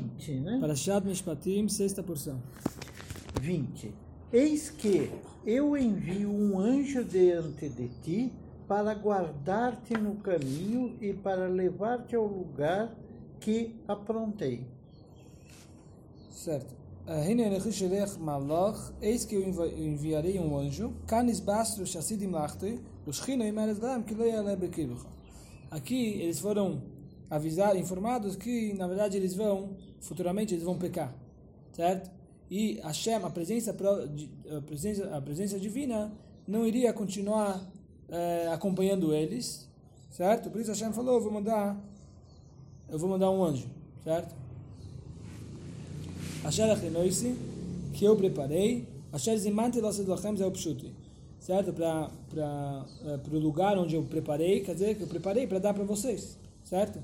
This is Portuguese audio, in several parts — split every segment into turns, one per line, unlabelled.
20, né?
Parashat Mishpatim, sexta porção.
20. Eis que eu envio um anjo diante de ti para guardar-te no caminho e para levar-te ao lugar que aprontei.
Certo. Eh, eis que eu enviarei um anjo. Aqui eles foram avisados, informados que, na verdade, eles vão, futuramente, eles vão pecar. Certo? E Hashem, a presença, a presença, a presença divina, não iria continuar eh, acompanhando eles. Certo? Por isso Hashem falou, eu vou mandar, eu vou mandar um anjo. Certo? Asher achenoisi, que eu preparei, Asher zimanti lasset lachem zeh pshuti. Certo? Para o lugar onde eu preparei, quer dizer que eu preparei para dar para vocês. Certo?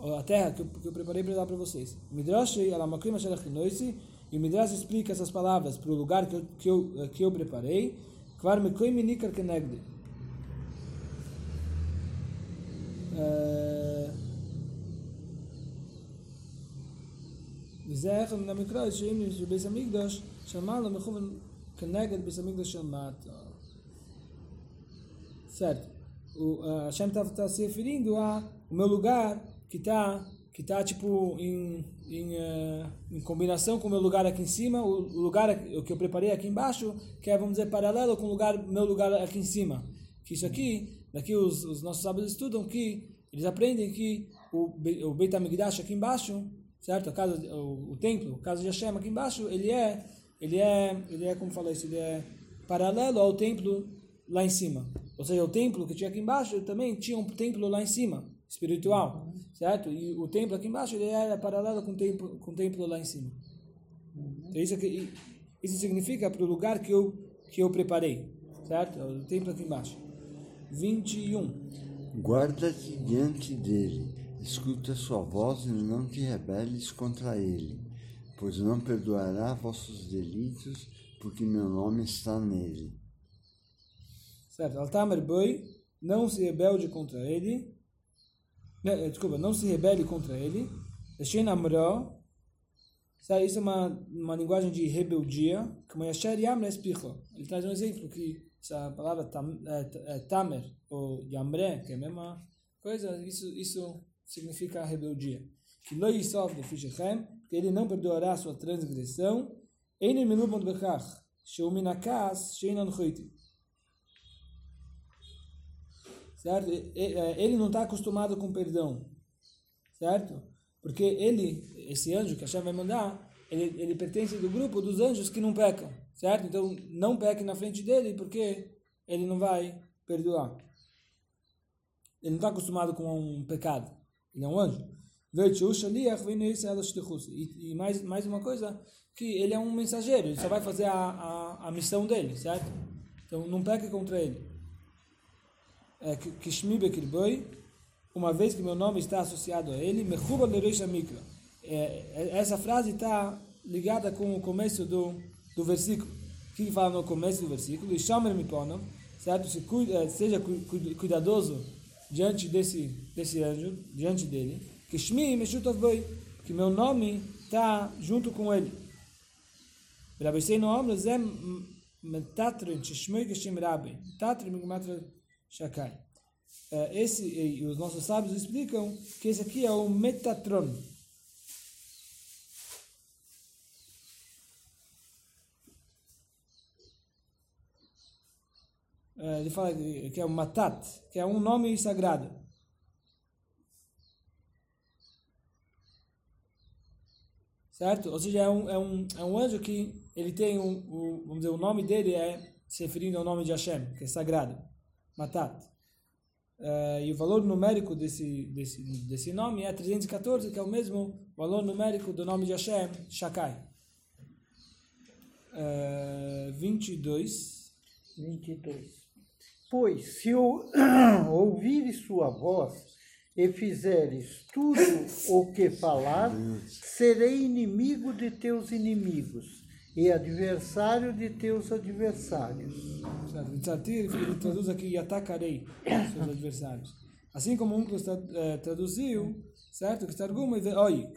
Ou A terra que eu, que eu preparei para dar para vocês. Midrash alamakim asher achenoisi, e o Midrash explica essas palavras para o lugar que eu, que eu, eh, que eu preparei. Kvar mekoim minikar kenegde. Eh, וזה אחד מן המקרא שאם בביס המקדוש שמעלה מכוון כנגד ביס המקדוש של מטה. Certo. O, a Hashem está se referindo a o meu lugar que está que tá, tipo em, em, eh, em combinação com o meu lugar aqui em cima, o, o lugar o que eu preparei aqui embaixo, que é, vamos dizer, paralelo com o lugar, meu lugar aqui em cima. Que isso aqui, daqui os, os nossos sábios estudam que eles aprendem que o, o Beit HaMikdash aqui embaixo, certo? A casa, o, o templo, a casa de Hashem aqui embaixo, ele é, ele é, ele é, como fala isso, ele é paralelo ao templo lá em cima. Ou seja, o templo que tinha aqui embaixo também tinha um templo lá em cima, espiritual, certo? E o templo aqui embaixo ele era paralelo com o templo, com o templo lá em cima. Então isso, aqui, isso significa para o lugar que eu, que eu preparei, certo? É O templo aqui embaixo. 21.
Guarda-te diante dele, escuta sua voz e não te rebeles contra ele, pois não perdoará vossos delitos, porque meu nome está nele.
Certo, Altamer Boi, não se rebelde contra ele. Eh, Desculpa, não se rebele contra ele. Isso é uma, uma linguagem de rebeldia. Ele traz um exemplo que essa palavra tam, é, é, Tamer, ou Yamre, que é a mesma coisa, isso, isso significa rebeldia. Que lo yisov de Fishechem, que ele não perdoará sua transgressão. Einen milubon bekach, sheu minakas, shein certo? Eh, Ele não está acostumado com perdão, certo? Porque ele, esse anjo que Hashem vai mandar, ele, ele pertence do grupo dos anjos que não pecam, certo? Então, não peque na frente dele, porque ele não vai perdoar. Ele não está acostumado com um pecado. Ele é um anjo. E e mais, mais uma coisa, que ele é um mensageiro, ele só vai fazer a, a, a missão dele, certo? Então, não peque contra ele é, Kishmi Bekirboi, uma vez que meu nome está associado a ele, Mechuba Lereish Mikra. É, é- essa frase está ligada com o começo do, do versículo. O que fala no começo do versículo? Ishamer Miponam, certo? Se cuida, é, seja cu- cu- cuidadoso diante desse, desse anjo, diante dele. Kishmi Meshutov Boi, que meu nome está junto com ele. Rabbi Seino Omra, Zé Metatrin, Shishmoi Kishim Rabbi. Metatrin, Migmatra Shakai. Eh, Esse, e os nossos sábios explicam que esse aqui é o Metatron. Eh, Ele fala que é o Matat, que é um nome sagrado. certo? Ou seja, é um, é um, é um anjo que ele tem um, o, vamos dizer, o nome dele é se referindo ao nome de Hashem, que é sagrado, Matat. Eh, e o valor numérico desse, desse, desse nome é 314, que é o mesmo valor numérico do nome de Hashem, Shakai. Eh, 22.
22. Pois, se eu ouvires sua voz e fizeres tudo o que falar, serei inimigo de teus inimigos e adversário de teus adversários.
Tzatir, ele traduz aqui e atacarei seus adversários. Assim como um tra- eh, traduziu, certo? Que Targum e Oik.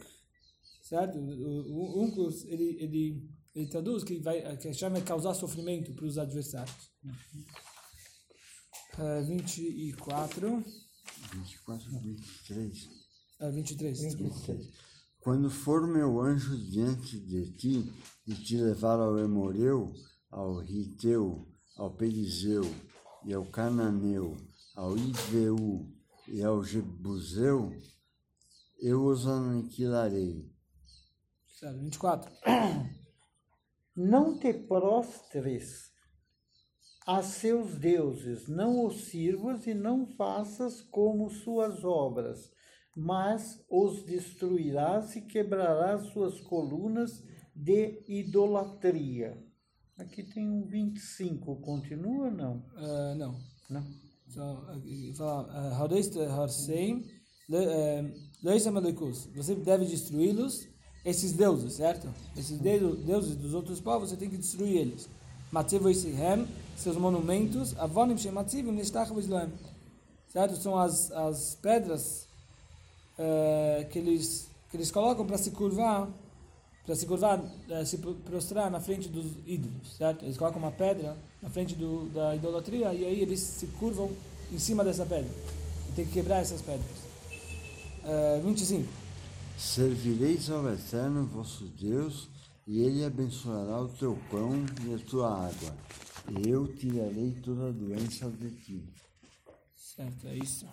certo? O, Unclus, ele, ele, ele traduz que, vai, que Hashem vai causar sofrimento para os adversários. Uh, 24.
24, 23.
Uh, 23, desculpa.
Quando for meu anjo diante de ti e te levar ao Emoreu, ao Riteu, ao Perizeu e ao Cananeu, ao Iveu e ao Jebuseu, eu os aniquilarei.
Certo, 24.
Não te prostres a seus deuses, não os sirvas e não faças como suas obras, mas os destruirás e quebrarás suas colunas de idolatria. Aqui tem um 25, continua ou não?
Uh, não.
Não.
Então, fala, Hadeist Harseim, Leisa Malekus. Você deve destruí-los, esses deuses, certo? Esses deuses dos outros povos, você tem que destruir eles. Matzivo Isihem, seus monumentos, Avonim Shematzivim Nishtach. Certo? São as, as pedras uh, que, eles, que eles colocam para se curvar, para se curvar, uh, se prostrar na frente dos ídolos, certo? Eles colocam uma pedra na frente do, da idolatria e aí eles se curvam em cima dessa pedra. E tem que quebrar essas pedras. Uh, 25.
Servireis ao Eterno vosso Deus, e ele abençoará o teu pão e a tua água. E eu tirarei toda a doença de ti.
Certo, é isso.